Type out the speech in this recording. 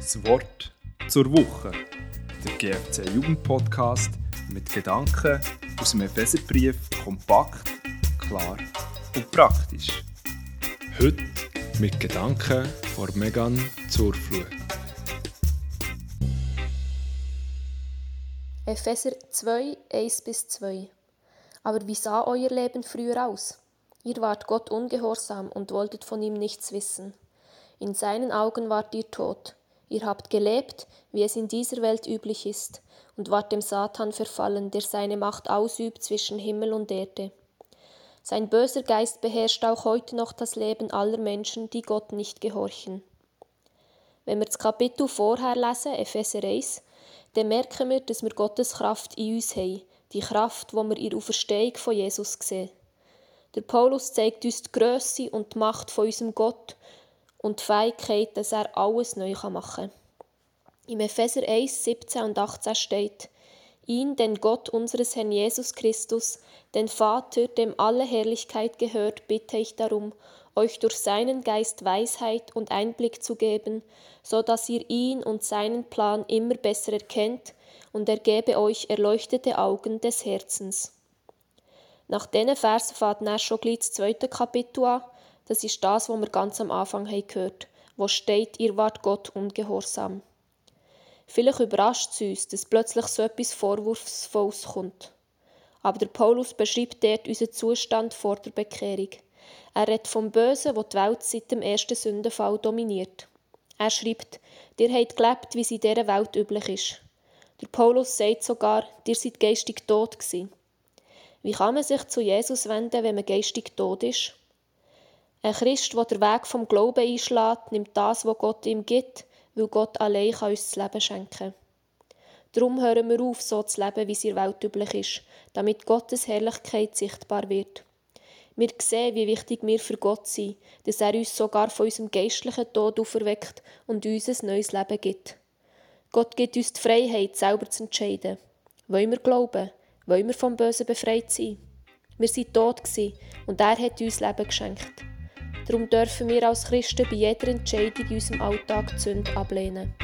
Das Wort zur Woche. Der GFC Jugendpodcast mit Gedanken aus dem Epheserbrief kompakt, klar und praktisch. Heute mit Gedanken vor Megan zur Flut. Epheser 2, 1 bis 2 Aber wie sah euer Leben früher aus? Ihr wart Gott ungehorsam und wolltet von ihm nichts wissen. In seinen Augen wart ihr tot. Ihr habt gelebt, wie es in dieser Welt üblich ist, und wart dem Satan verfallen, der seine Macht ausübt zwischen Himmel und Erde. Sein böser Geist beherrscht auch heute noch das Leben aller Menschen, die Gott nicht gehorchen. Wenn wir das Kapitel vorher lesen, Epheser 1, dann merken wir, dass wir Gottes Kraft in uns haben, die Kraft, wo wir in der Auferstehung von Jesus sehen. Der Paulus zeigt uns die Größe und die Macht von unserem Gott und die Fähigkeit, dass er alles neu machen kann. Im Epheser 1, 17 und 18 steht, ihn, den Gott unseres Herrn Jesus Christus, den Vater, dem alle Herrlichkeit gehört, bitte ich darum, euch durch seinen Geist Weisheit und Einblick zu geben, so dass ihr ihn und seinen Plan immer besser erkennt, und er gebe euch erleuchtete Augen des Herzens. Nach diesen Versen fährt er schon gleich das zweite Kapitel an, das ist das, was wir ganz am Anfang haben gehört wo steht, ihr wart Gott ungehorsam. Vielleicht überrascht es uns, dass plötzlich so etwas Vorwurfsvolles kommt. Aber der Paulus beschreibt dort unseren Zustand vor der Bekehrung. Er redet vom Bösen, wo die Welt seit dem ersten Sündenfall dominiert. Er schreibt, ihr habt gelebt, wie es in dieser Welt üblich ist. Der Paulus sagt sogar, ihr seid geistig tot gewesen. Wie kann man sich zu Jesus wenden, wenn man geistig tot ist? Ein Christ, der den Weg vom Glauben einschlägt, nimmt das, was Gott ihm gibt, weil Gott allein kann uns das Leben schenken. Darum hören wir auf, so zu leben, wie es in der Welt üblich ist, damit Gottes Herrlichkeit sichtbar wird. Wir sehen, wie wichtig wir für Gott sind, dass er uns sogar von unserem geistlichen Tod auferweckt und uns ein neues Leben gibt. Gott gibt uns die Freiheit, selber zu entscheiden. Wollen wir glauben? Wollen wir vom Bösen befreit sein? Wir sind tot und er hat uns Leben geschenkt. Darum dürfen wir als Christen bei jeder Entscheidung in unserem Alltag die Sünde ablehnen.